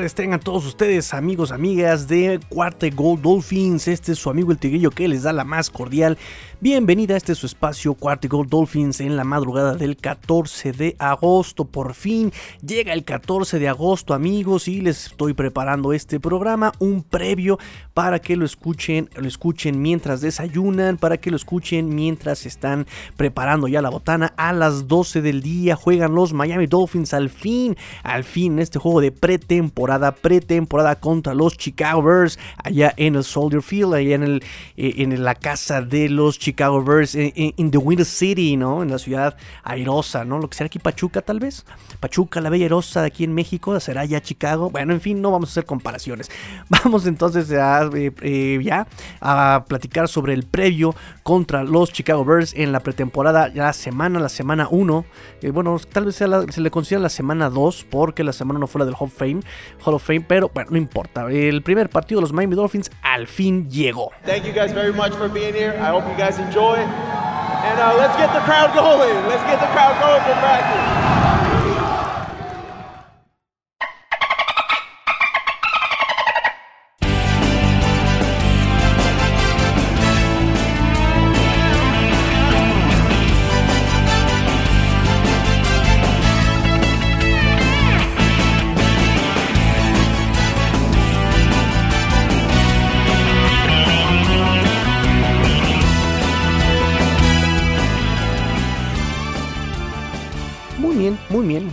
tardes tengan todos ustedes, amigos, amigas de Cuarte Gold Dolphins. Este es su amigo el Tigrillo que les da la más cordial bienvenida a este su espacio Cuarte Gold Dolphins en la madrugada del 14 de agosto. Por fin llega el 14 de agosto, amigos, y les estoy preparando este programa, un previo para que lo escuchen, lo escuchen mientras desayunan, para que lo escuchen mientras están preparando ya la botana. A las 12 del día juegan los Miami Dolphins al fin, al fin este juego de pretemporada, pretemporada contra los Chicago Bears allá en el Soldier Field, allá en, el, eh, en la casa de los Chicago Bears, en, The Winter City, ¿no? En la ciudad airosa, ¿no? Lo que será aquí Pachuca tal vez. Pachuca, la bella airosa de aquí en México, será ya Chicago. Bueno, en fin, no vamos a hacer comparaciones. Vamos entonces a, eh, eh, ya a platicar sobre el previo contra los Chicago Bears en la pretemporada, la semana, la semana 1. bueno, tal vez se le considera la semana 2 porque la semana no fue la del Hall Fame, Hall of Fame, pero bueno, no importa. El primer partido de los Miami Dolphins al fin llegó. Thank you guys very much for being here. I hope you guys enjoy. And uh, let's get the crowd going. Let's get the crowd going for practice.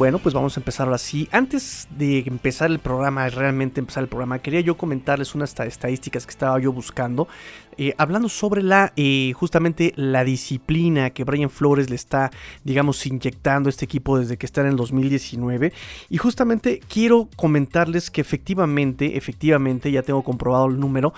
Bueno, pues vamos a empezar ahora sí. Antes de empezar el programa, realmente empezar el programa, quería yo comentarles unas estadísticas que estaba yo buscando, eh, hablando sobre la, eh, justamente la disciplina que Brian Flores le está, digamos, inyectando a este equipo desde que está en el 2019. Y justamente quiero comentarles que efectivamente, efectivamente, ya tengo comprobado el número,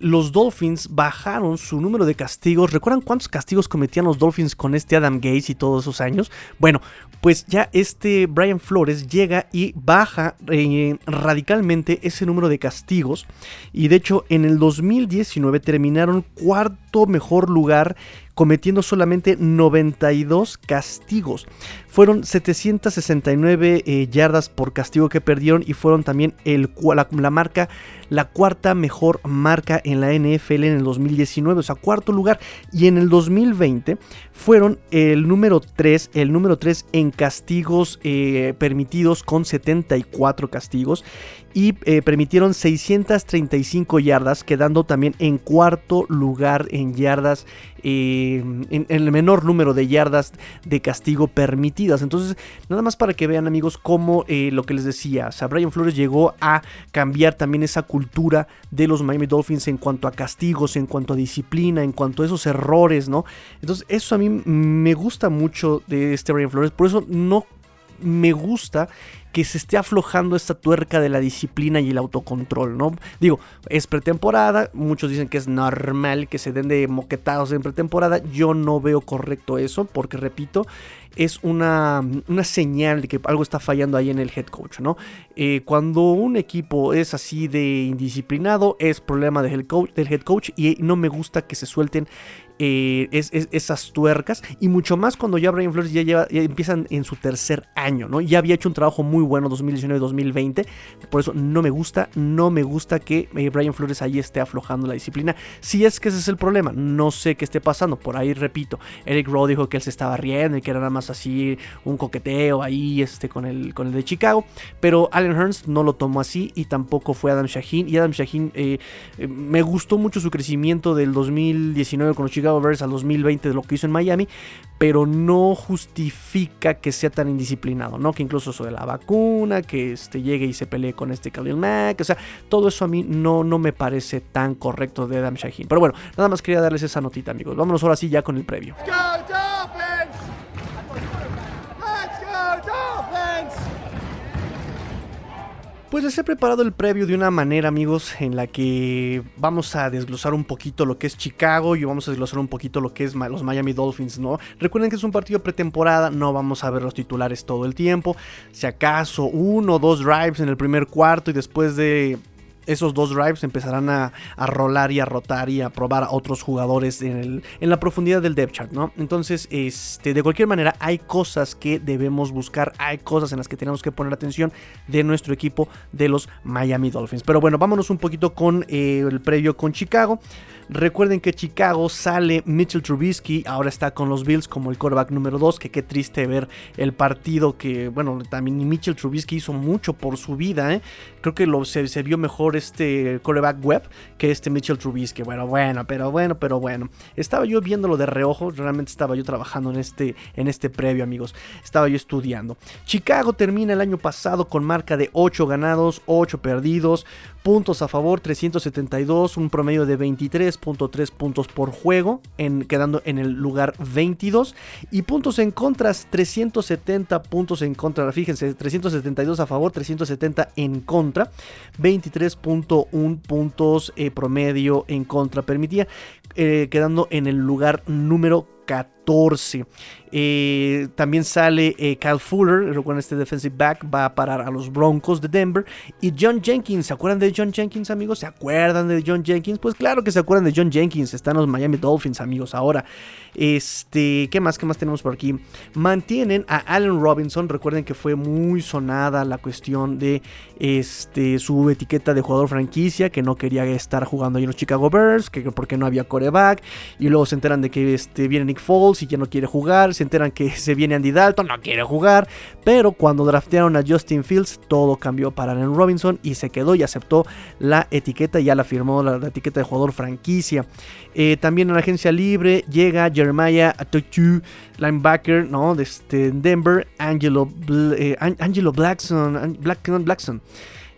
los Dolphins bajaron su número de castigos. ¿Recuerdan cuántos castigos cometían los Dolphins con este Adam Gates y todos esos años? Bueno, pues ya este Brian Flores llega y baja eh, radicalmente ese número de castigos. Y de hecho en el 2019 terminaron cuarto mejor lugar cometiendo solamente 92 castigos. Fueron 769 eh, yardas por castigo que perdieron y fueron también el, la, marca, la cuarta mejor marca en la NFL en el 2019, o sea, cuarto lugar. Y en el 2020 fueron el número 3, el número 3 en castigos eh, permitidos con 74 castigos y eh, permitieron 635 yardas, quedando también en cuarto lugar en yardas, eh, en, el menor número de yardas de castigo permitidas. Entonces, nada más para que vean amigos cómo eh, lo que les decía, o sea, Brian Flores llegó a cambiar también esa cultura de los Miami Dolphins en cuanto a castigos, en cuanto a disciplina, en cuanto a esos errores, ¿no? Entonces, eso a mí me gusta mucho de este Brian Flores, por eso no me gusta que se esté aflojando esta tuerca de la disciplina y el autocontrol, ¿no? Digo, es pretemporada, muchos dicen que es normal que se den de moquetados en pretemporada, yo no veo correcto eso, porque repito, es una, una señal de que algo está fallando ahí en el head coach, ¿no? Eh, cuando un equipo es así de indisciplinado, es problema del coach, del head coach y no me gusta que se suelten eh, es, esas tuercas y mucho más cuando ya Brian Flores ya, lleva, empiezan en su tercer año, ¿no? Ya había hecho un trabajo muy bueno 2019-2020, por eso no me gusta, no me gusta que eh, Brian Flores ahí esté aflojando la disciplina. Si es que ese es el problema, no sé qué esté pasando, por ahí repito, Eric Rowe dijo que él se estaba riendo y que era nada más así un coqueteo ahí este, con, el, con el de Chicago, pero Allen Hearns no lo tomó así y tampoco fue Adam Shaheen y Adam Shaheen eh, me gustó mucho su crecimiento del 2019 con los Chicago al 2020 de lo que hizo en Miami, pero no justifica que sea tan indisciplinado, ¿no? Que incluso eso de la vacuna, que este, llegue y se pelee con este Khalil Mack, o sea, todo eso a mí no, no me parece tan correcto de Adam Shaheen. Pero bueno, nada más quería darles esa notita, amigos. Vámonos ahora sí ya con el previo. Pues les he preparado el previo de una manera, amigos, en la que vamos a desglosar un poquito lo que es Chicago y vamos a desglosar un poquito lo que es los Miami Dolphins, ¿no? Recuerden que es un partido pretemporada, no vamos a ver los titulares todo el tiempo. Si acaso uno o dos drives en el primer cuarto y después de esos dos drives empezarán a, rolar y a rotar y a probar a otros jugadores en, la profundidad del depth chart, ¿no? Entonces, este, de cualquier manera, hay cosas que debemos buscar, hay cosas en las que tenemos que poner atención de nuestro equipo de los Miami Dolphins. Pero bueno, vámonos un poquito con eh, el previo con Chicago. Recuerden que Chicago sale Mitchell Trubisky, ahora está con los Bills como el quarterback número 2, que qué triste ver el partido que, bueno, también Mitchell Trubisky hizo mucho por su vida, ¿eh? Creo que lo, se, vio mejor este quarterback web que este Mitchell Trubisky. Bueno, bueno, pero bueno, pero bueno. Estaba yo viéndolo de reojo, realmente estaba yo trabajando en este, en este previo, amigos. Estaba yo estudiando. Chicago termina el año pasado con marca de 8 ganados, 8 perdidos, puntos a favor 372, un promedio de 23.3 puntos por juego, en, quedando en el lugar 22. Y puntos en contra, 370 puntos en contra. Fíjense, 372 a favor, 370 en contra. 23.1 puntos eh, promedio en contra. Permitía, eh, quedando en el lugar número 14. Eh, también sale eh, Kyle Fuller, recuerden este defensive back, va a parar a los Broncos de Denver. Y John Jenkins, ¿se acuerdan de John Jenkins, amigos? ¿Se acuerdan de John Jenkins? Pues claro que se acuerdan de John Jenkins, están los Miami Dolphins, amigos, ahora. Este, ¿qué más? ¿Qué más tenemos por aquí? Mantienen a Allen Robinson, recuerden que fue muy sonada la cuestión de este, su etiqueta de jugador franquicia, que no quería estar jugando ahí en los Chicago Bears, que porque no había coreback, y luego se enteran de que este, viene Nick Foles y ya no quiere jugar, se enteran que se viene Andy Dalton, no quiere jugar, pero cuando draftearon a Justin Fields, todo cambió para Allen Robinson y se quedó y aceptó la etiqueta, ya la firmó la, etiqueta de jugador franquicia. Eh, también en la agencia libre llega Jeremiah Atochu, linebacker, ¿no? De este, Denver, Angelo, eh, Angelo Blackson, Blackson.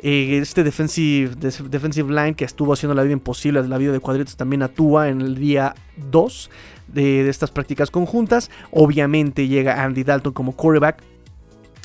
Eh, este defensive, defensive line que estuvo haciendo la vida imposible, la vida de cuadritos, también actúa en el día 2 de, estas prácticas conjuntas. Obviamente llega Andy Dalton como quarterback.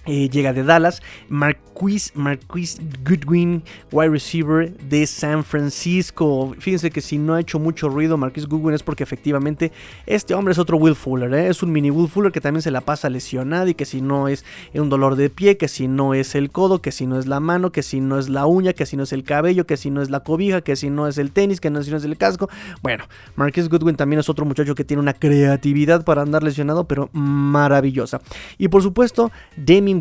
Eh, llega de Dallas. Marquis, Marquis Goodwin, wide receiver de San Francisco. Fíjense que si no ha hecho mucho ruido Marquis Goodwin es porque efectivamente este hombre es otro Will Fuller. ¿eh? Es un mini Will Fuller que también se la pasa lesionado y que si no es un dolor de pie, que si no es el codo, que si no es la mano, que si no es la uña, que si no es el cabello, que si no es la cobija, que si no es el tenis, que si no es el casco. Bueno, Marquis Goodwin también es otro muchacho que tiene una creatividad para andar lesionado, pero maravillosa. Y por supuesto,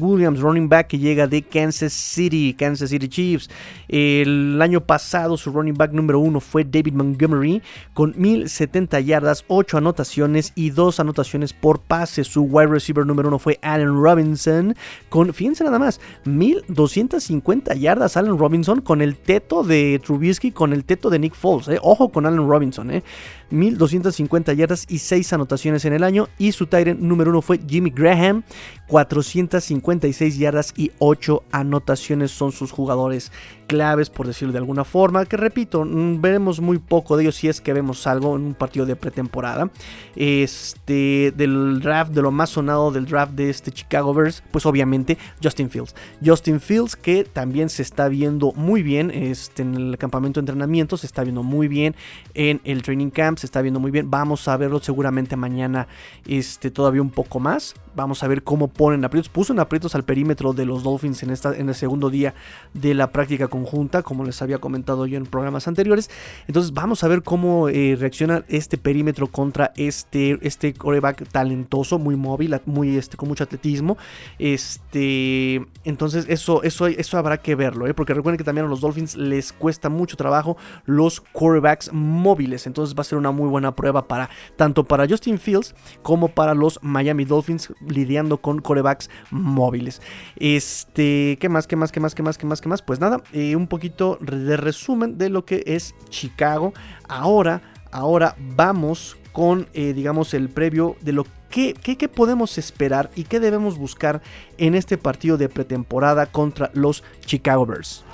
Williams, running back que llega de Kansas City, Kansas City Chiefs. El año pasado su running back número uno fue David Montgomery con 1070 yardas, 8 anotaciones y 2 anotaciones por pase. Su wide receiver número uno fue Allen Robinson con, fíjense nada más, 1250 yardas Allen Robinson con el teto de Trubisky, con el teto de Nick Foles. Eh. Ojo con Allen Robinson. Eh. 1250 yardas y 6 anotaciones en el año. Y su Tyrant número uno fue Jimmy Graham, 456 yardas y 8 anotaciones son sus jugadores claves, por decirlo de alguna forma, que repito, mm, veremos muy poco de ellos si es que vemos algo en un partido de pretemporada. Este, del draft, de lo más sonado del draft de este Chicago Bears, pues obviamente Justin Fields. Justin Fields que también se está viendo muy bien este, en el campamento de entrenamiento, se está viendo muy bien en el training camp, se está viendo muy bien. Vamos a verlo seguramente mañana este, todavía un poco más. Vamos a ver cómo ponen aprietos. Puso en aprietos al perímetro de los Dolphins en, esta, en el segundo día de la práctica conjunta, como les había comentado yo en programas anteriores. Entonces vamos a ver cómo eh, reacciona este perímetro contra este, este coreback talentoso, muy móvil, muy, este, con mucho atletismo. Este, entonces eso, eso, eso habrá que verlo, ¿eh? porque recuerden que también a los Dolphins les cuesta mucho trabajo los corebacks móviles. Entonces va a ser una muy buena prueba para tanto para Justin Fields como para los Miami Dolphins lidiando con corebacks móviles. Este, ¿qué más? ¿Qué más? ¿Qué más? ¿Qué más? ¿Qué más? ¿Qué más? Pues nada, eh, un poquito de resumen de lo que es Chicago. Ahora, ahora vamos con, eh, digamos, el previo de lo que, que, podemos esperar y qué debemos buscar en este partido de pretemporada contra los Chicago Bears.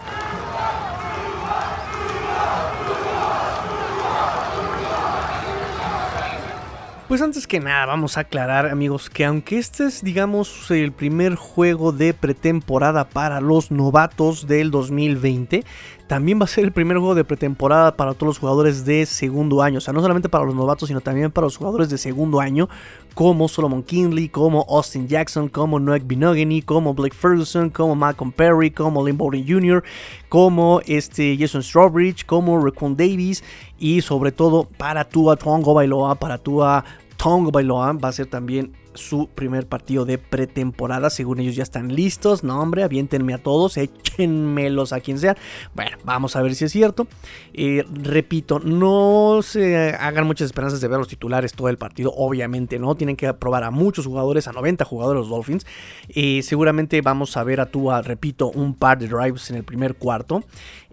Pues antes que nada, vamos a aclarar, amigos, que aunque este es, digamos, el primer juego de pretemporada para los novatos del 2020, también va a ser el primer juego de pretemporada para todos los jugadores de segundo año. O sea, no solamente para los novatos, sino también para los jugadores de segundo año, como Solomon Kinley, como Austin Jackson, como Noek Binogany, como Blake Ferguson, como Malcolm Perry, como Lynn Bowden Jr., como este Jason Strawbridge, como Raccoon Davis y sobre todo para Tua Tongo Bailoa, para Tua Tongo Bailoa va a ser también su primer partido de pretemporada. Según ellos ya están listos. No, hombre, aviéntenme a todos, échenmelos a quien sea. Bueno, vamos a ver si es cierto. Eh, repito, no se hagan muchas esperanzas de ver los titulares todo el partido. Obviamente no. Tienen que probar a muchos jugadores, a 90 jugadores los Dolphins. Eh, seguramente vamos a ver a Tua, repito, un par de drives en el primer cuarto.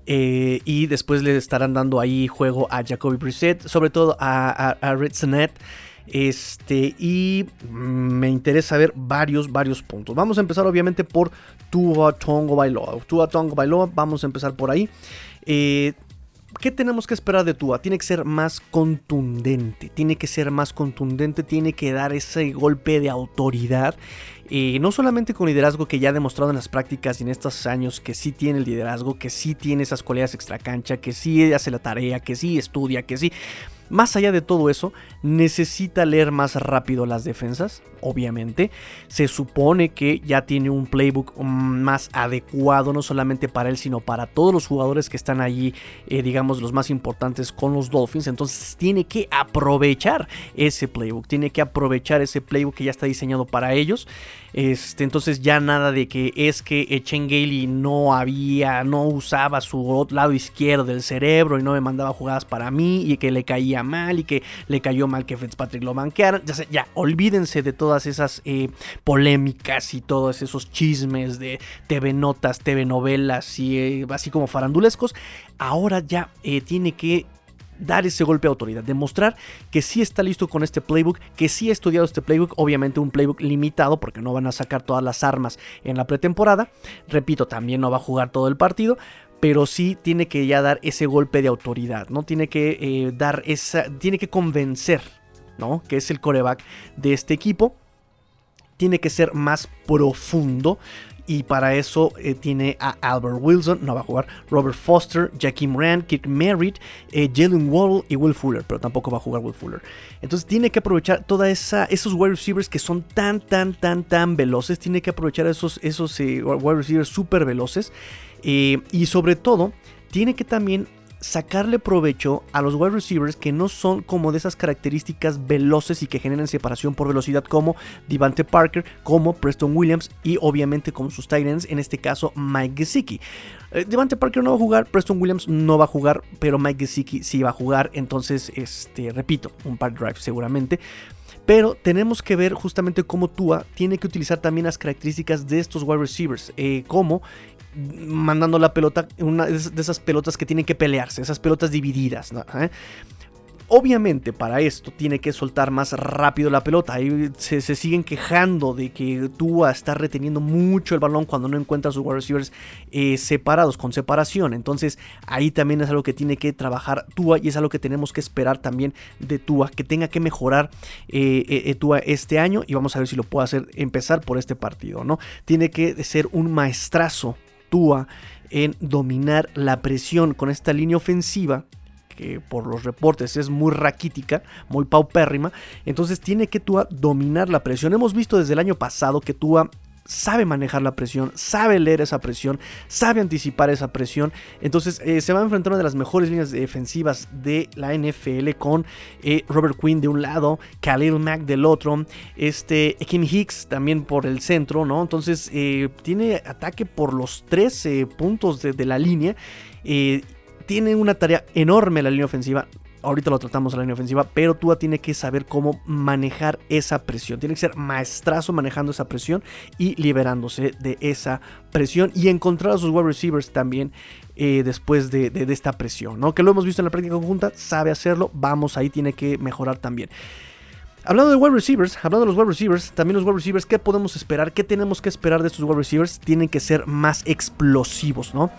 Eh, y después le estarán dando ahí juego a Jacoby Brissett, sobre todo a, a, a este, y me interesa ver varios, varios puntos. Vamos a empezar obviamente por Tua Tongo Bailoa. Tua Tongo Bailoa, vamos a empezar por ahí. Eh, ¿Qué tenemos que esperar de Tua? Tiene que ser más contundente, tiene que ser más contundente, tiene que dar ese golpe de autoridad. Eh, no solamente con liderazgo que ya ha demostrado en las prácticas y en estos años que sí tiene el liderazgo, que sí tiene esas cualidades extra cancha, que sí hace la tarea, que sí estudia, que sí más allá de todo eso, necesita leer más rápido las defensas, obviamente. Se supone que ya tiene un playbook más adecuado, no solamente para él, sino para todos los jugadores que están allí, eh, digamos, los más importantes con los Dolphins. Entonces tiene que aprovechar ese playbook, tiene que aprovechar ese playbook que ya está diseñado para ellos. Este, entonces ya nada de que es que Chengeli no había, no usaba su lado izquierdo del cerebro y no me mandaba jugadas para mí y que le caía mal y que le cayó mal que Fitzpatrick lo banquearan. Ya, ya olvídense de todas esas eh, polémicas y todos esos chismes de TV notas, TV novelas y eh, así como farandulescos. Ahora ya eh, tiene que dar ese golpe de autoridad, demostrar que sí está listo con este playbook, que sí ha estudiado este playbook, obviamente un playbook limitado porque no van a sacar todas las armas en la pretemporada, repito, también no va a jugar todo el partido, pero sí tiene que ya dar ese golpe de autoridad, ¿no? Tiene que eh, dar esa, tiene que convencer, ¿no? Que es el coreback de este equipo. Tiene que ser más profundo y para eso eh, tiene a Albert Wilson, no va a jugar, Robert Foster, Jackie Moran, Kirk Merritt, eh, Jalen Waddle y Will Fuller, pero tampoco va a jugar Will Fuller. Entonces tiene que aprovechar toda esos wide receivers que son tan tan tan tan veloces, tiene que aprovechar esos esos eh, wide receivers súper veloces y sobre todo tiene que también sacarle provecho a los wide receivers que no son como de esas características veloces y que generan separación por velocidad como Devante Parker, como Preston Williams y obviamente como sus Titans, en este caso Mike Gesicki. Eh, Devante Parker no va a jugar, Preston Williams no va a jugar, pero Mike Gesicki sí va a jugar, entonces este repito, un par drive seguramente. Pero tenemos que ver justamente cómo Tua tiene que utilizar también las características de estos wide receivers, eh, como mandando la pelota, una de esas pelotas que tienen que pelearse, esas pelotas divididas. ¿Eh? Obviamente para esto tiene que soltar más rápido la pelota. y se, siguen quejando de que Tua está reteniendo mucho el balón cuando no encuentra a sus wide receivers eh, separados, con separación. Entonces ahí también es algo que tiene que trabajar Tua y es algo que tenemos que esperar también de Tua, que tenga que mejorar eh, Tua este año y vamos a ver si lo puede hacer empezar por este partido. ¿no? Tiene que ser un maestrazo Tua en dominar la presión con esta línea ofensiva que por los reportes es muy raquítica, muy paupérrima, entonces tiene que Tua dominar la presión. Hemos visto desde el año pasado que Tua sabe manejar la presión, sabe leer esa presión, sabe anticipar esa presión. Entonces eh, se va a enfrentar una de las mejores líneas defensivas de la NFL con eh, Robert Quinn de un lado, Khalil Mack del otro, este Kim Hicks también por el centro, ¿no? Entonces eh, tiene ataque por los 13 puntos de, de la línea. tiene una tarea enorme la línea ofensiva ahorita lo tratamos en la línea ofensiva, pero Tua tiene que saber cómo manejar esa presión. Tiene que ser maestrazo manejando esa presión y liberándose de esa presión y encontrar a sus wide receivers también eh, después de, esta presión, ¿no? Que lo hemos visto en la práctica conjunta, sabe hacerlo, vamos, ahí tiene que mejorar también. Hablando de wide receivers, hablando de los wide receivers, también los wide receivers, ¿qué podemos esperar? ¿Qué tenemos que esperar de estos wide receivers? Tienen que ser más explosivos, ¿no?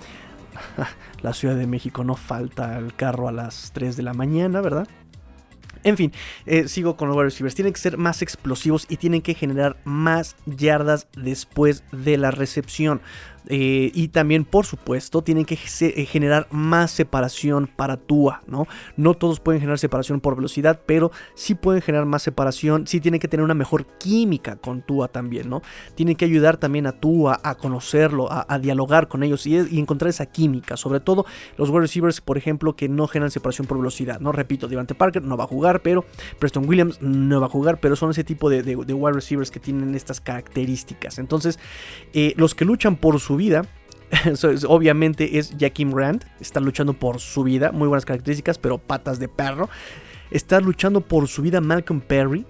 la Ciudad de México no falta el carro a las 3 de la mañana, ¿verdad? En fin, eh, sigo con los wide receivers. Tienen que ser más explosivos y tienen que generar más yardas después de la recepción. Eh, y también, por supuesto, tienen que eh, generar más separación para Tua, ¿no? No todos pueden generar separación por velocidad, pero sí pueden generar más separación. Sí tienen que tener una mejor química con Tua también, ¿no? Tienen que ayudar también a Tua a conocerlo, a, dialogar con ellos y, encontrar esa química. Sobre todo los wide receivers, por ejemplo, que no generan separación por velocidad, ¿no? Repito, Devante Parker no va a jugar, pero Preston Williams no va a jugar, pero son ese tipo de, wide receivers que tienen estas características. Entonces, eh, los que luchan por su vida. obviamente es Jaquim Rand, está luchando por su vida, muy buenas características, pero patas de perro. Está luchando por su vida Malcolm Perry,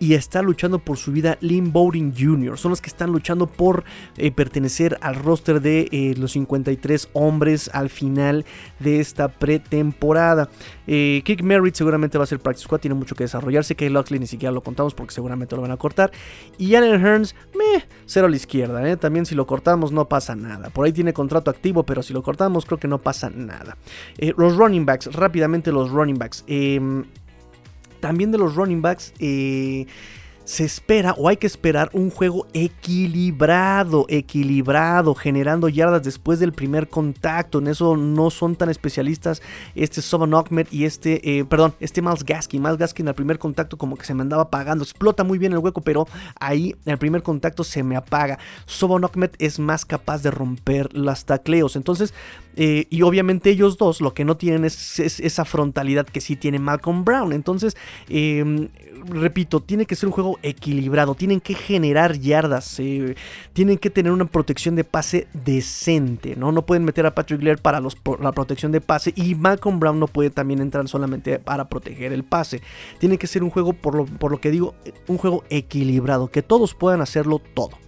y está luchando por su vida Lynn Bowden Jr. Son los que están luchando por eh, pertenecer al roster de eh, los 53 hombres al final de esta pretemporada. Eh, Kick Merritt seguramente va a ser Practice Squad, tiene mucho que desarrollarse. Kay Loxley ni siquiera lo contamos porque seguramente lo van a cortar. Y Allen Hearns, meh, cero a la izquierda. También si lo cortamos no pasa nada. Por ahí tiene contrato activo, pero si lo cortamos creo que no pasa nada. los running backs, rápidamente los running backs. También de los running backs. Eh, se espera o hay que esperar un juego equilibrado, equilibrado, generando yardas después del primer contacto. En eso no son tan especialistas este Soban Ahmed y este, eh, perdón, este Miles Gaskin. Miles Gaskin al primer contacto como que se me andaba apagando. Explota muy bien el hueco, pero ahí el primer contacto se me apaga. Soban Ahmed es más capaz de romper las tacleos. Entonces, eh, y obviamente ellos dos lo que no tienen es, esa frontalidad que sí tiene Malcolm Brown. Entonces, em, repito, tiene que ser un juego equilibrado, tienen que generar yardas, tienen que tener una protección de pase decente, ¿no? No pueden meter a Patrick Blair para los, la protección de pase y Malcolm Brown no puede también entrar solamente para proteger el pase. Tiene que ser un juego, por lo, por lo que digo, un juego equilibrado, que todos puedan hacerlo todo.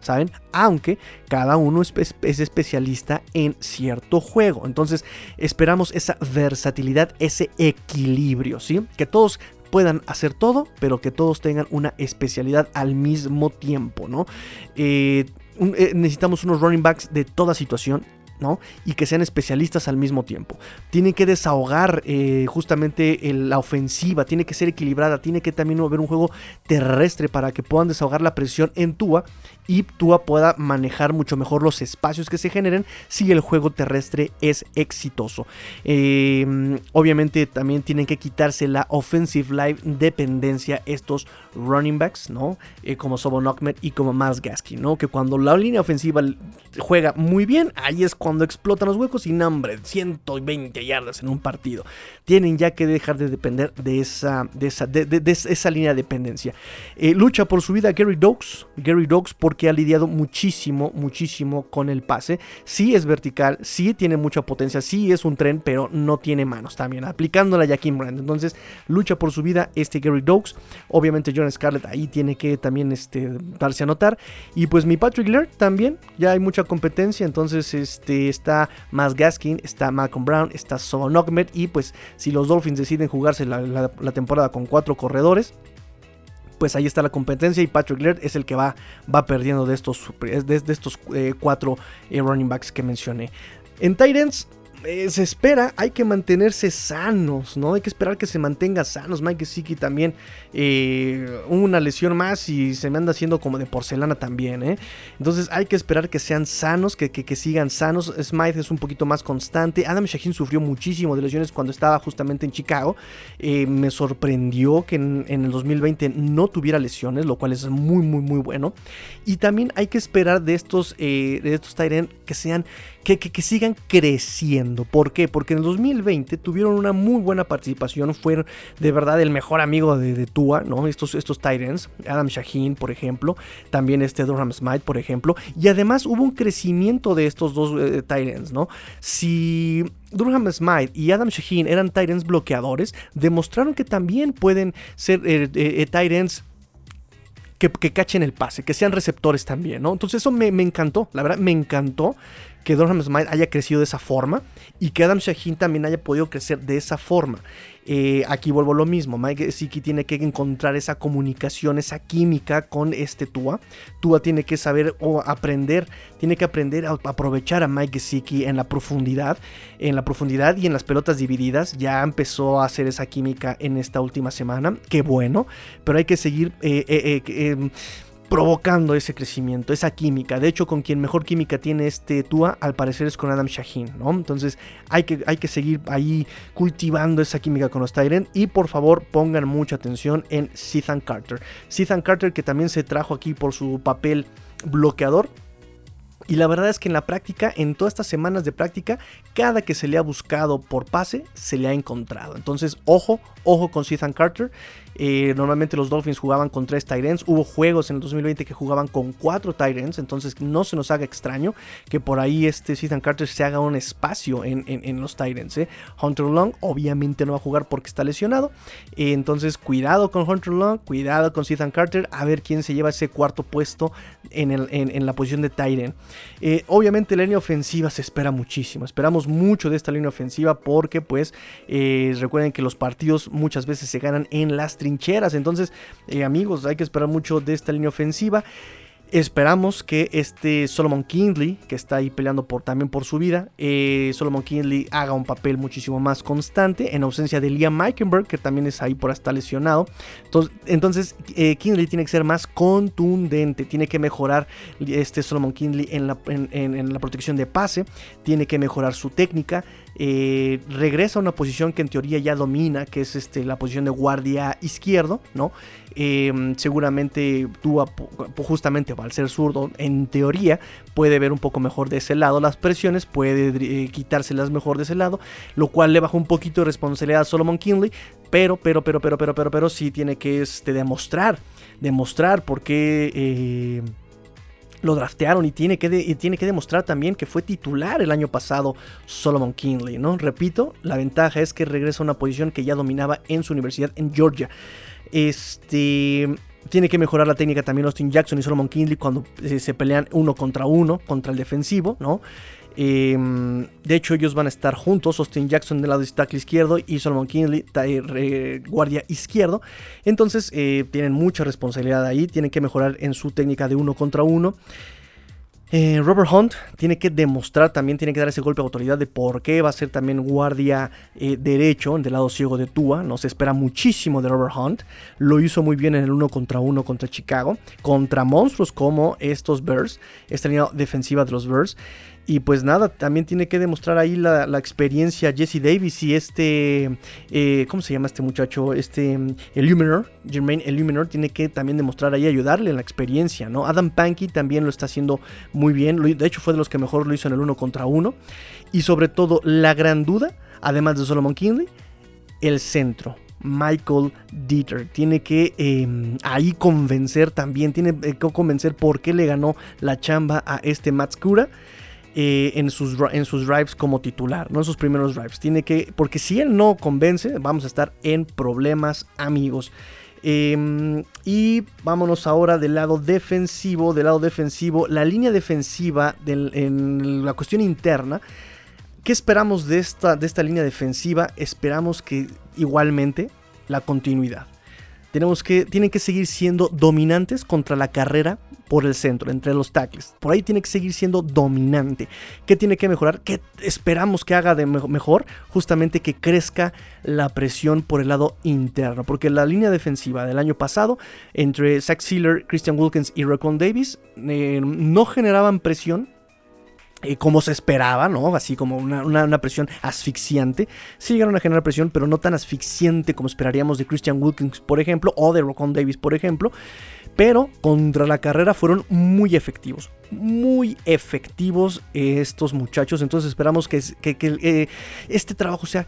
¿saben? Aunque cada uno es, es, especialista en cierto juego. Entonces esperamos esa versatilidad, ese equilibrio, ¿sí? Que todos puedan hacer todo, pero que todos tengan una especialidad al mismo tiempo, ¿no? Eh, eh, necesitamos unos running backs de toda situación. ¿no? Y que sean especialistas al mismo tiempo. Tienen que desahogar eh, justamente la ofensiva, tiene que ser equilibrada, tiene que también haber un juego terrestre para que puedan desahogar la presión en Tua y Tua pueda manejar mucho mejor los espacios que se generen si el juego terrestre es exitoso. Em, obviamente también tienen que quitarse la offensive line dependencia estos running backs, ¿no? Eh, como Sobon Ahmed y como Miles Gaskin, ¿no? Que cuando la línea ofensiva juega muy bien, ahí es cuando explotan los huecos y nombre, 120 yardas en un partido. Tienen ya que dejar de depender de esa, de esa, de, esa línea de dependencia. Eh, lucha por su vida Gary Dogs, Gary Dogs porque que ha lidiado muchísimo, muchísimo con el pase. Sí es vertical, sí tiene mucha potencia, sí es un tren, pero no tiene manos también, aplicándola a Jaquim Brand. Entonces, lucha por su vida este Gary Dogs. Obviamente, John Scarlett ahí tiene que también este, darse a notar. Y pues mi Patrick Laird también, ya hay mucha competencia. Entonces, este, está más Gaskin, está Malcolm Brown, está Son y pues si los Dolphins deciden jugarse la temporada con cuatro corredores, pues ahí está la competencia y Patrick Laird es el que va, va perdiendo de estos, estos eh, cuatro eh, running backs que mencioné. En Titans eh, se espera, hay que mantenerse sanos, ¿no? Hay que esperar que se mantenga sanos. Mike Siki también, eh, una lesión más y se me anda haciendo como de porcelana también, ¿eh? Entonces hay que esperar que sean sanos, que, que, sigan sanos. Smythe es un poquito más constante. Adam Shaheen sufrió muchísimo de lesiones cuando estaba justamente en Chicago. Eh, me sorprendió que en, el 2020 no tuviera lesiones, lo cual es muy, muy, muy bueno. Y también hay que esperar de estos, de estos Tyrant que sean que, que, sigan creciendo. ¿Por qué? Porque en el 2020 tuvieron una muy buena participación, fueron de verdad el mejor amigo de, Tua, ¿no? Estos, estos Titans, Adam Shaheen, por ejemplo, también este Durham Smite, por ejemplo, y además hubo un crecimiento de estos dos eh, Titans, ¿no? Si Durham Smite y Adam Shaheen eran Titans bloqueadores, demostraron que también pueden ser eh, eh, Titans que, cachen el pase, que sean receptores también, ¿no? Entonces eso me, encantó, la verdad, me encantó que Durham Smile haya crecido de esa forma y que Adam Shaheen también haya podido crecer de esa forma. Eh, aquí vuelvo a lo mismo, Mike Siki tiene que encontrar esa comunicación, esa química con este Tua. Tua tiene que saber o aprender, tiene que aprender a aprovechar a Mike Siki en la profundidad, en la profundidad y en las pelotas divididas. Ya empezó a hacer esa química en esta última semana, qué bueno, pero hay que seguir... Eh, eh, em, provocando ese crecimiento, esa química. De hecho, con quien mejor química tiene este Tua, al parecer es con Adam Shaheen, ¿no? Entonces hay que, hay que seguir ahí cultivando esa química con los Tyrant. Y por favor, pongan mucha atención en Sethan Carter. Sethan Carter, que también se trajo aquí por su papel bloqueador. Y la verdad es que en la práctica, en todas estas semanas de práctica, cada que se le ha buscado por pase, se le ha encontrado. Entonces, ojo, ojo con Ethan Carter. Eh, normalmente los Dolphins jugaban con tres Tyrants. Hubo juegos en el 2020 que jugaban con cuatro Tyrants. Entonces no se nos haga extraño que por ahí este Ethan Carter se haga un espacio en, los Tyrants. ¿eh? Hunter Long obviamente no va a jugar porque está lesionado. Eh, entonces cuidado con Hunter Long, cuidado con Ethan Carter. A ver quién se lleva ese cuarto puesto en, la posición de Tyrant. obviamente la línea ofensiva se espera muchísimo. Esperamos mucho de esta línea ofensiva porque pues recuerden que los partidos muchas veces se ganan en las trincheras. Entonces, eh, amigos, hay que esperar mucho de esta línea ofensiva. Esperamos que este Solomon Kindley, que está ahí peleando por, también por su vida, eh, Solomon Kindley haga un papel muchísimo más constante en ausencia de Liam Meikenberg, que también es ahí por estar lesionado. Entonces, entonces eh, Kindley tiene que ser más contundente, tiene que mejorar este Solomon Kindley en la, en la protección de pase, tiene que mejorar su técnica, eh, regresa a una posición que en teoría ya domina, que es este, la posición de guardia izquierdo, ¿no? Em, seguramente tú, justamente al ser zurdo, en teoría puede ver un poco mejor de ese lado las presiones, puede eh, quitárselas mejor de ese lado, lo cual le baja un poquito de responsabilidad a Solomon Kinley, pero, pero, pero, pero, pero, pero, pero, sí tiene que este, demostrar, demostrar por qué... Eh, lo draftearon y tiene, que tiene que demostrar también que fue titular el año pasado Solomon Kinley, ¿no? Repito, la ventaja es que regresa a una posición que ya dominaba en su universidad en Georgia. Este tiene que mejorar la técnica también Austin Jackson y Solomon Kinley cuando eh, se pelean uno contra uno contra el defensivo, ¿no? Em, de hecho, ellos van a estar juntos. Austin Jackson del lado de tackle izquierdo y Solomon Kinley, eh, guardia izquierdo. Entonces, eh, tienen mucha responsabilidad ahí. Tienen que mejorar en su técnica de uno contra uno. Eh, Robert Hunt tiene que demostrar también, tiene que dar ese golpe de autoridad de por qué va a ser también guardia derecho del lado ciego de Tua. No se espera muchísimo de Robert Hunt. Lo hizo muy bien en el uno contra uno contra Chicago. Contra monstruos como estos Bears. Esta línea defensiva de los Bears. Y pues nada, también tiene que demostrar ahí la, experiencia Jesse Davis y este, eh, ¿cómo se llama este muchacho? Este Illuminor, Jermaine Illuminor, tiene que también demostrar ahí, ayudarle en la experiencia, ¿no? Adam Pankey también lo está haciendo muy bien, de hecho fue de los que mejor lo hizo en el uno contra uno. Y sobre todo, la gran duda, además de Solomon Kinley, el centro. Michael Dieter. Tiene que em, ahí convencer también, tiene que convencer por qué le ganó la chamba a este Matskura. Eh, en, sus, en sus drives como titular, no en sus primeros drives. Tiene que, porque si él no convence, vamos a estar en problemas, amigos. Em, y vámonos ahora del lado defensivo. Del lado defensivo, la línea defensiva en la cuestión interna. ¿Qué esperamos de esta, de esta línea defensiva? Esperamos que igualmente la continuidad. Tenemos que, tienen que seguir siendo dominantes contra la carrera por el centro, entre los tackles. Por ahí tiene que seguir siendo dominante. ¿Qué tiene que mejorar? ¿Qué esperamos que haga de mejor? Justamente que crezca la presión por el lado interno. Porque la línea defensiva del año pasado, entre Zach Sealer, Christian Wilkins y Racon Davis, eh, no generaban presión eh, como se esperaba, ¿no? Así como una, presión asfixiante. Sí llegaron a generar presión, pero no tan asfixiante como esperaríamos de Christian Wilkins, por ejemplo, o de Rocon Davis, por ejemplo. Pero contra la carrera fueron muy efectivos. Muy efectivos estos muchachos. Entonces esperamos que, eh, este trabajo sea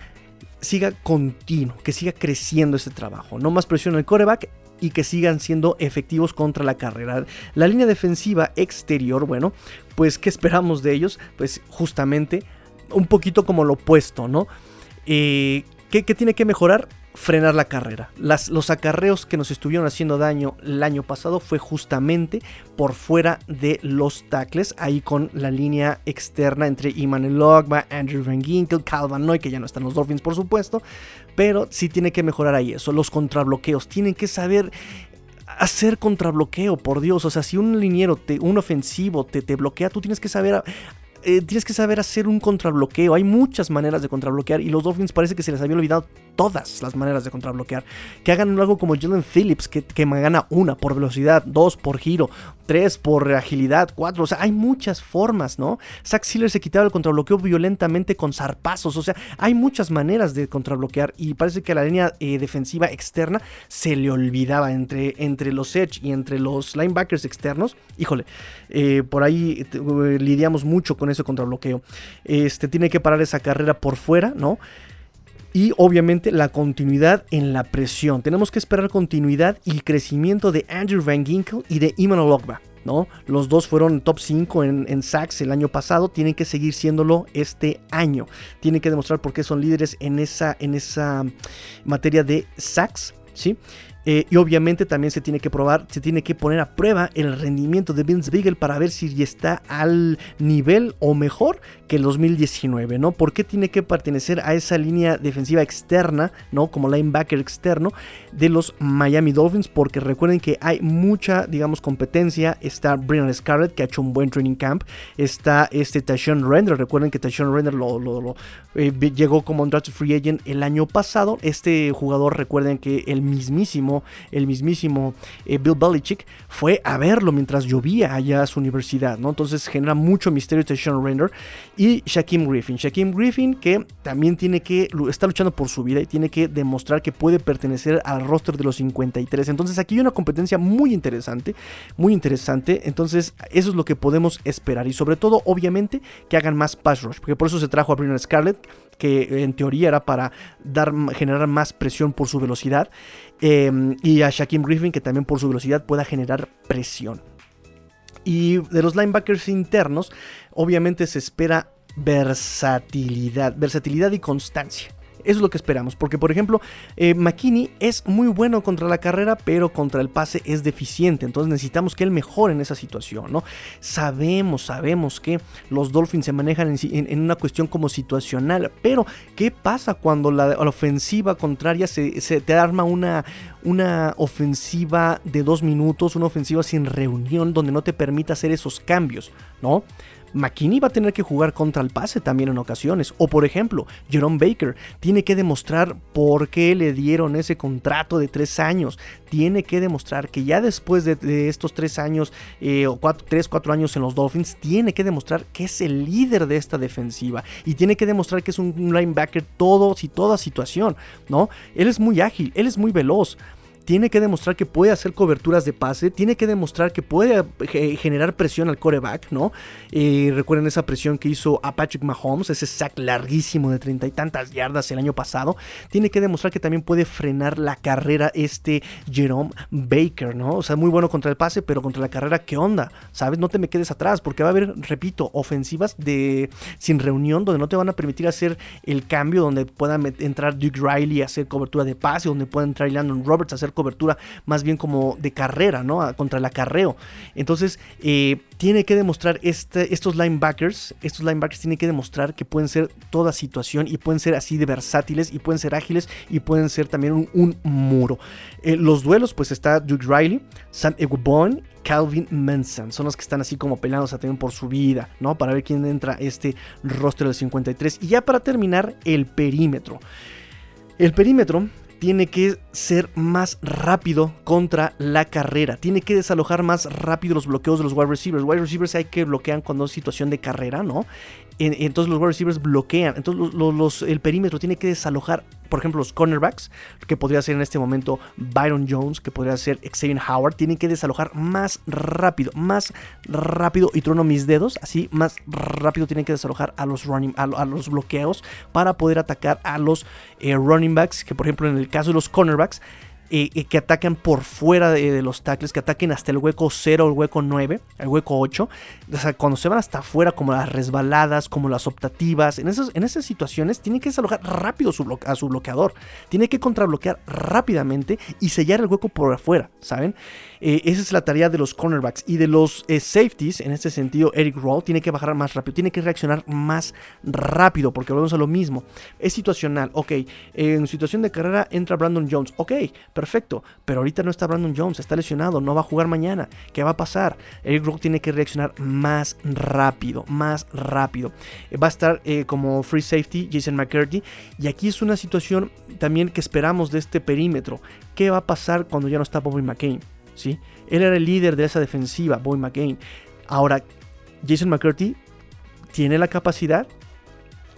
siga continuo, que siga creciendo este trabajo. No más presión en el coreback y que sigan siendo efectivos contra la carrera. La línea defensiva exterior, bueno, pues ¿qué esperamos de ellos? Pues justamente un poquito como lo opuesto, ¿no? Eh, ¿qué, tiene que mejorar? frenar la carrera. Las, los acarreos que nos estuvieron haciendo daño el año pasado fue justamente por fuera de los tackles, ahí con la línea externa entre Iman Logba, Andrew Van Ginkel, Calvin Noy, que ya no están los Dolphins por supuesto, pero sí tiene que mejorar ahí eso. Los contrabloqueos, tienen que saber hacer contrabloqueo, por Dios. O sea, si un liniero, te, un ofensivo te, te bloquea, tú tienes que saber eh, tienes que saber hacer un contrabloqueo. Hay muchas maneras de contrabloquear y los Dolphins parece que se les había olvidado todas las maneras de contrabloquear. Que hagan algo como Jalen Phillips, que, que gana una por velocidad, dos por giro, tres por agilidad, cuatro. O sea, hay muchas formas, ¿no? Zack Sealer se quitaba el contrabloqueo violentamente con zarpazos. O sea, hay muchas maneras de contrabloquear y parece que la línea eh, defensiva externa se le olvidaba entre, entre los edge y entre los linebackers externos. Híjole, eh, por ahí lidiamos mucho con ese contrabloqueo. Este tiene que parar esa carrera por fuera, ¿no? Y obviamente la continuidad en la presión. Tenemos que esperar continuidad y crecimiento de Andrew Van Ginkel y de Iman Ologba. ¿no? Los dos fueron top 5 en, en, sacks el año pasado, tienen que seguir siéndolo este año. Tienen que demostrar por qué son líderes en esa, en esa materia de sacks, ¿sí? Eh, y obviamente también se tiene que probar, se tiene que poner a prueba el rendimiento de Vince Beagle para ver si está al nivel o mejor que el 2019, ¿no? ¿Por qué tiene que pertenecer a esa línea defensiva externa, ¿no? Como linebacker externo de los Miami Dolphins, porque recuerden que hay mucha, digamos, competencia. Está Brian Scarlett, que ha hecho un buen training camp. Está este Tashawn Render, recuerden que Tashawn Render lo, lo, eh, llegó como un draft free agent el año pasado. Este jugador, recuerden que el mismísimo el mismísimo eh, Bill Belichick, fue a verlo mientras llovía allá a su universidad, ¿no? Entonces genera mucho misterio de Sean Render y Shaquem Griffin. Shaquem Griffin que también tiene que, está luchando por su vida y tiene que demostrar que puede pertenecer al roster de los 53. Entonces aquí hay una competencia muy interesante, muy interesante. Entonces eso es lo que podemos esperar y sobre todo, obviamente, que hagan más pass rush, porque por eso se trajo a Brian Scarlett, que en teoría era para dar, generar más presión por su velocidad. Em, y a Shaquem Griffin, que también por su velocidad pueda generar presión. Y de los linebackers internos, obviamente se espera versatilidad, versatilidad y constancia. Eso es lo que esperamos, porque por ejemplo, eh, McKinney es muy bueno contra la carrera, pero contra el pase es deficiente, entonces necesitamos que él mejore en esa situación, ¿no? Sabemos, sabemos que los Dolphins se manejan en, una cuestión como situacional, pero ¿qué pasa cuando la, ofensiva contraria se, te arma una, una ofensiva de dos minutos, una ofensiva sin reunión, donde no te permita hacer esos cambios, ¿no? McKinney va a tener que jugar contra el pase también en ocasiones. O por ejemplo, Jerome Baker tiene que demostrar por qué le dieron ese contrato de tres años. Tiene que demostrar que ya después de, estos tres años, eh, o cuatro, tres, cuatro años en los Dolphins, tiene que demostrar que es el líder de esta defensiva. Y tiene que demostrar que es un linebacker todos y toda situación, ¿no? Él es muy ágil, él es muy veloz tiene que demostrar que puede hacer coberturas de pase, tiene que demostrar que puede eh, generar presión al coreback, ¿no? recuerden esa presión que hizo a Patrick Mahomes, ese sack larguísimo de treinta y tantas yardas el año pasado. Tiene que demostrar que también puede frenar la carrera este Jerome Baker, ¿no? O sea, muy bueno contra el pase, pero contra la carrera, ¿qué onda? ¿Sabes? No te me quedes atrás, porque va a haber, repito, ofensivas de sin reunión donde no te van a permitir hacer el cambio, donde pueda entrar Duke Riley a hacer cobertura de pase, donde pueda entrar Landon Roberts a hacer cobertura más bien como de carrera, ¿no? Contra el acarreo. Entonces, eh, tiene que demostrar este, estos linebackers, estos linebackers tienen que demostrar que pueden ser toda situación y pueden ser así de versátiles y pueden ser ágiles y pueden ser también un, muro. Eh, los duelos, pues está Duke Riley, Sam Eguibon Calvin Manson. Son los que están así como peleándose también por su vida, ¿no? Para ver quién entra este rostro del 53. Y ya para terminar, el perímetro. El perímetro tiene que ser más rápido contra la carrera. Tiene que desalojar más rápido los bloqueos de los wide receivers. Wide receivers hay que bloquear cuando es situación de carrera, ¿no? Entonces los wide receivers bloquean. Entonces el perímetro tiene que desalojar, por ejemplo, los cornerbacks, que podría ser en este momento Byron Jones, que podría ser Xavier Howard, tienen que desalojar más rápido, más rápido. Y trono mis dedos, así más rápido tienen que desalojar a los, running, a, los bloqueos para poder atacar a los eh, running backs, que por ejemplo en el caso de los cornerbacks, eh, que atacan por fuera de, los tackles, que ataquen hasta el hueco 0, el hueco 9, el hueco 8. O sea, cuando se van hasta afuera, como las resbaladas, como las optativas, en, en esas situaciones tiene que desalojar rápido a su bloqueador. Tiene que contrabloquear rápidamente y sellar el hueco por afuera, ¿saben? Eh, esa es la tarea de los cornerbacks y de los eh, safeties. En este sentido, Eric Roll tiene que bajar más rápido, tiene que reaccionar más rápido, porque volvemos a lo mismo. Es situacional, ok. En situación de carrera entra Brandon Jones, ok, perfecto. Pero ahorita no está Brandon Jones, está lesionado, no va a jugar mañana. ¿Qué va a pasar? Eric Roll tiene que reaccionar más rápido, más rápido. Eh, va a estar como free safety Jason McCurdy. Y aquí es una situación también que esperamos de este perímetro. ¿Qué va a pasar cuando ya no está Bobby McCain? ¿sí? Él era el líder de esa defensiva, Boy McCain. Ahora, Jason McCurdy tiene la capacidad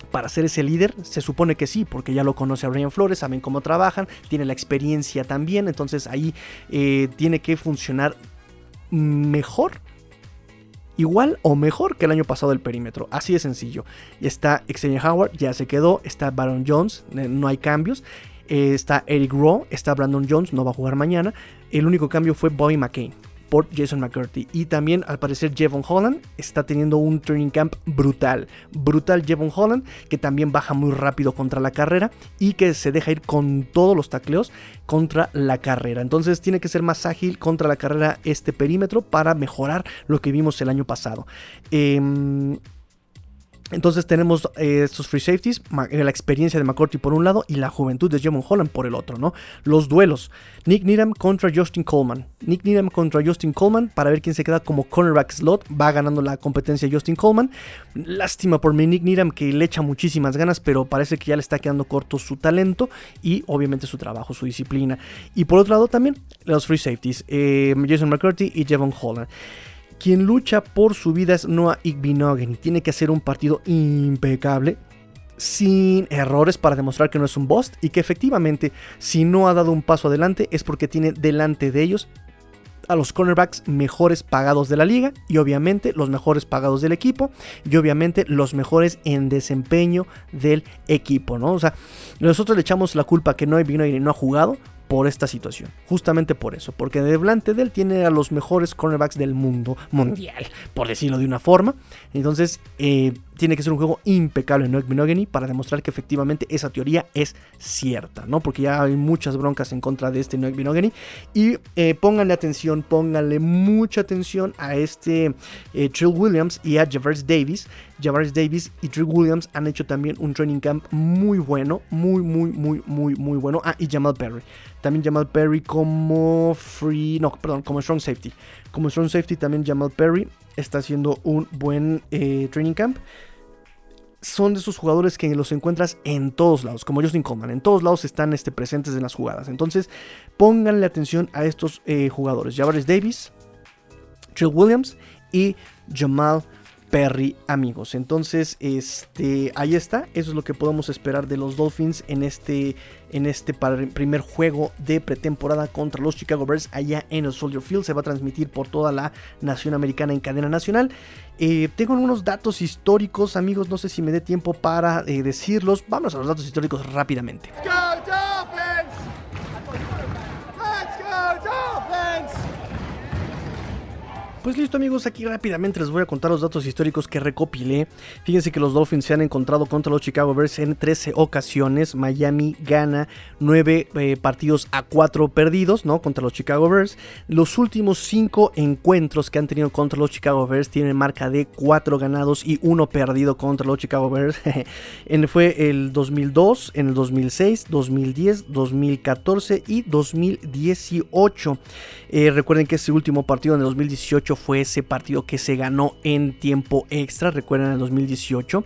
para ser ese líder? Se supone que sí, porque ya lo conoce a Brian Flores, saben cómo trabajan, tiene la experiencia también, entonces ahí eh, tiene que funcionar mejor. Igual o mejor que el año pasado el perímetro. Así de sencillo. Está Xavier Howard, ya se quedó. Está Baron Jones, eh, no hay cambios. Eh, está Eric Rowe, está Brandon Jones, no va a jugar mañana. El único cambio fue Bobby McCain por Jason McCurdy. Y también, al parecer, Jevon Holland está teniendo un training camp brutal. Brutal Jevon Holland, que también baja muy rápido contra la carrera y que se deja ir con todos los tacleos contra la carrera. Entonces tiene que ser más ágil contra la carrera este perímetro para mejorar lo que vimos el año pasado. Eh, entonces tenemos eh, estos free safeties, eh, la experiencia de McCourty por un lado y la juventud de Jamon Holland por el otro, ¿no? Los duelos. Nick Needham contra Justin Coleman. Nick Needham contra Justin Coleman para ver quién se queda como cornerback slot. Va ganando la competencia Justin Coleman. Lástima por mi Nick Needham que le echa muchísimas ganas, pero parece que ya le está quedando corto su talento y obviamente su trabajo, su disciplina. Y por otro lado también los free safeties, eh, Jason McCurdy y Javon Holland. Quien lucha por su vida es Noah Igbinogen y tiene que hacer un partido impecable sin errores para demostrar que no es un bust y que efectivamente si no ha dado un paso adelante es porque tiene delante de ellos a los cornerbacks mejores pagados de la liga y obviamente los mejores pagados del equipo y obviamente los mejores en desempeño del equipo, ¿no? O sea, nosotros le echamos la culpa que no y no ha jugado por esta situación. Justamente por eso. Porque delante de él tiene a los mejores cornerbacks del mundo mundial, por decirlo de una forma. Entonces, eh, tiene que ser un juego impecable en Noek Minogany para demostrar que efectivamente esa teoría es cierta, ¿no? Porque ya hay muchas broncas en contra de este Noek Minogany. Y eh, pónganle atención, pónganle mucha atención a este eh, Trill Williams y a Javers Davis. Javers Davis y Trill Williams han hecho también un training camp muy bueno, muy, muy, muy, muy, muy bueno. Ah, y Jamal Perry. También Jamal Perry como free, no, perdón, como strong safety. Como strong safety también Jamal Perry está haciendo un buen eh, training camp. Son de esos jugadores que los encuentras en todos lados, como Justin Coleman. En todos lados están este, presentes en las jugadas. Entonces, pónganle atención a estos eh, jugadores. Javares Davis, Trill Williams y Jamal Perry, amigos. Entonces, este, ahí está. Eso es lo que podemos esperar de los Dolphins en este, en este primer juego de pretemporada contra los Chicago Bears allá en el Soldier Field. Se va a transmitir por toda la nación americana en cadena nacional. Eh, tengo algunos datos históricos, amigos. No sé si me dé tiempo para eh, decirlos. Vamos a los datos históricos rápidamente. Pues listo amigos, aquí rápidamente les voy a contar los datos históricos que recopilé. Fíjense que los Dolphins se han encontrado contra los Chicago Bears en 13 ocasiones. Miami gana 9 eh, partidos a 4 perdidos, ¿no? Contra los Chicago Bears. Los últimos 5 encuentros que han tenido contra los Chicago Bears tienen marca de 4 ganados y 1 perdido contra los Chicago Bears. fue el 2002, en el 2006, 2010, 2014 y 2018. Eh, recuerden que ese último partido en el 2018 fue ese partido que se ganó en tiempo extra, recuerdan en el 2018.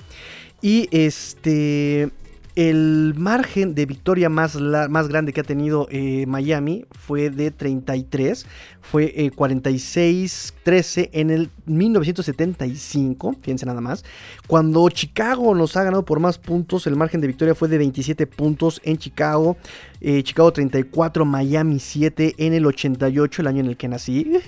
Y este el margen de victoria más, grande que ha tenido eh, Miami fue de 33, fue 46-13 eh, en el 1975, fíjense nada más. Cuando Chicago nos ha ganado por más puntos, el margen de victoria fue de 27 puntos en Chicago. Eh, Chicago 34, Miami 7 en el 88, el año en el que nací.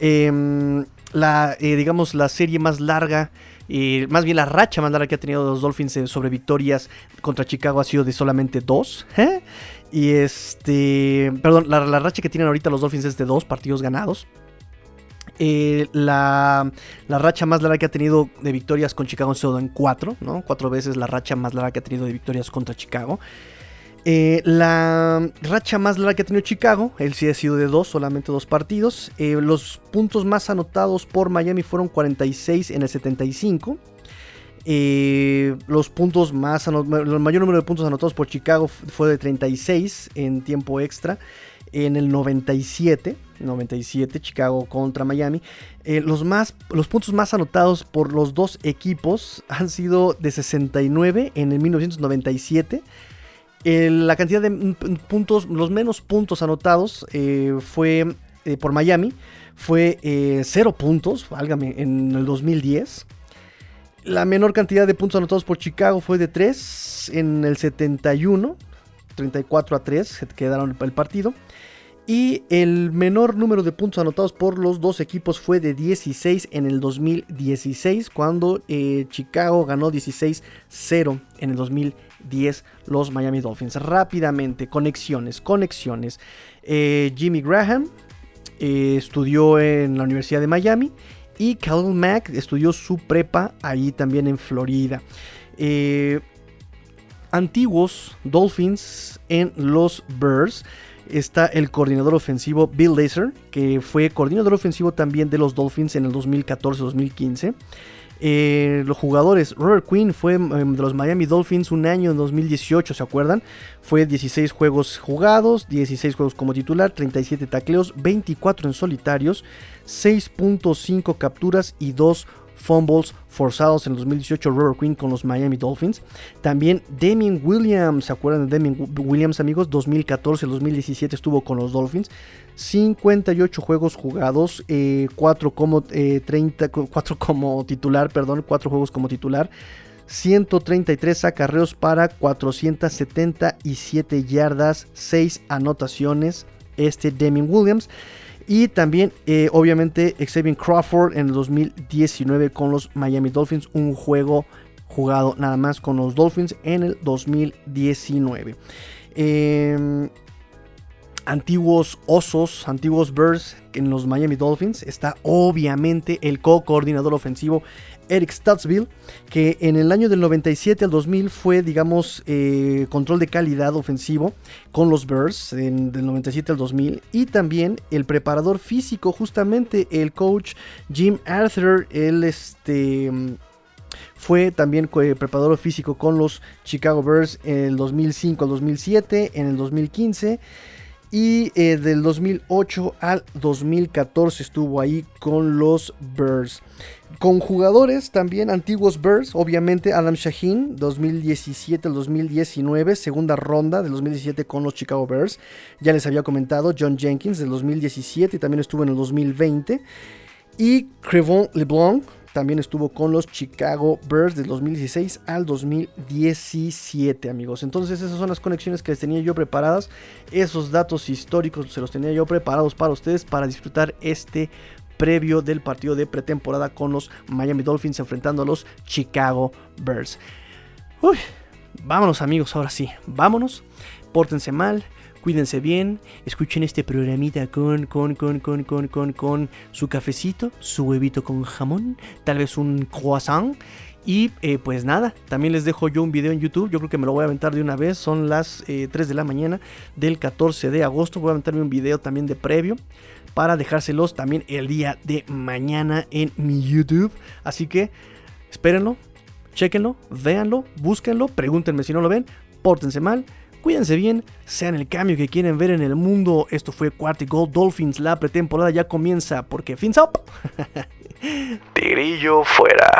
Em, la, digamos, la serie más larga, eh, más bien la racha más larga que ha tenido los Dolphins eh, sobre victorias contra Chicago ha sido de solamente dos. Y este, perdón, la, racha que tienen ahorita los Dolphins es de dos partidos ganados. la, la, racha más larga que ha tenido de victorias con Chicago ha sido en cuatro, ¿no? Cuatro veces la racha más larga que ha tenido de victorias contra Chicago. Eh, la racha más larga que ha tenido Chicago, él sí ha sido de dos, solamente dos partidos. Eh, los puntos más anotados por Miami fueron 46 en el 75. Eh, los puntos más el mayor número de puntos anotados por Chicago fue de 36 en tiempo extra en el 97, 97 Chicago contra Miami. los, más, los puntos más anotados por los dos equipos han sido de 69 en el 1997 la cantidad de puntos, los menos puntos anotados eh, fue eh, por Miami, fue 0 eh, puntos, válgame, en el 2010. La menor cantidad de puntos anotados por Chicago fue de 3 en el 71, 34 a 3 quedaron el partido. Y el menor número de puntos anotados por los dos equipos fue de 16 en el 2016, cuando Chicago ganó 16-0 en el 2016. 10 los Miami Dolphins. Rápidamente, conexiones, conexiones. Eh, Jimmy Graham eh, estudió en la Universidad de Miami y Calvin Mack estudió su prepa allí también en Florida. Eh, antiguos Dolphins en los Bears. Está el coordinador ofensivo Bill Lazor, que fue coordinador ofensivo también de los Dolphins en el 2014-2015. Eh, los jugadores, Robert Quinn fue em, de los Miami Dolphins un año en 2018, ¿se acuerdan? Fue 16 juegos jugados, 16 juegos como titular, 37 tacleos, 24 en solitarios, 6.5 capturas y 2 fumbles forzados en 2018 Robert Quinn con los Miami Dolphins. También Damien Williams, ¿se acuerdan de Damien Williams amigos? 2014-2017 estuvo con los Dolphins. 58 juegos jugados, 4 eh, como, 30, eh, 4 como titular, perdón, 4 juegos como titular. 133 acarreos para 477 yardas, 6 anotaciones. Este Damien Williams. Y también, eh, obviamente, Xavier Crawford en el 2019 con los Miami Dolphins. Un juego jugado nada más con los Dolphins en el 2019. Em, antiguos osos, antiguos Birds en los Miami Dolphins. Está obviamente el co-coordinador ofensivo Eric Stutzville, que en el año del 97 al 2000 fue, digamos, eh, control de calidad ofensivo con los Bears, en, del 97 al 2000, y también el preparador físico, justamente el coach Jim Arthur, él este, fue también preparador físico con los Chicago Bears en el 2005 al 2007, en el 2015. Y eh, del 2008 al 2014 estuvo ahí con los Bears. Con jugadores también antiguos Bears, obviamente Adam Shaheen, 2017 al 2019, segunda ronda del 2017 con los Chicago Bears. Ya les había comentado John Jenkins del 2017 y también estuvo en el 2020. Y Crevon LeBlanc, también estuvo con los Chicago Bears del 2016 al 2017, amigos. Entonces esas son las conexiones que les tenía yo preparadas. Esos datos históricos se los tenía yo preparados para ustedes para disfrutar este previo del partido de pretemporada con los Miami Dolphins enfrentando a los Chicago Bears. Uy, vámonos amigos, ahora sí, vámonos. Pórtense mal, Cuídense bien, escuchen este programita con, con, con, con, con, con, con su cafecito, su huevito con jamón, tal vez un croissant. Y eh, pues nada, también les dejo yo un video en YouTube. Yo creo que me lo voy a aventar de una vez. Son las 3 eh, de la mañana del 14 de agosto. Voy a aventarme un video también de previo para dejárselos también el día de mañana en mi YouTube. Así que espérenlo, chequenlo, véanlo, búsquenlo, pregúntenme si no lo ven, pórtense mal. Cuídense bien, sean el cambio que quieren ver en el mundo. Esto fue Quarty Gold Dolphins. La pretemporada ya comienza porque fins up. Tigrillo fuera.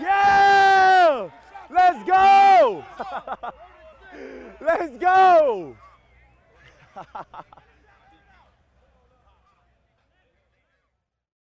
Yeah! Let's go! Let's go!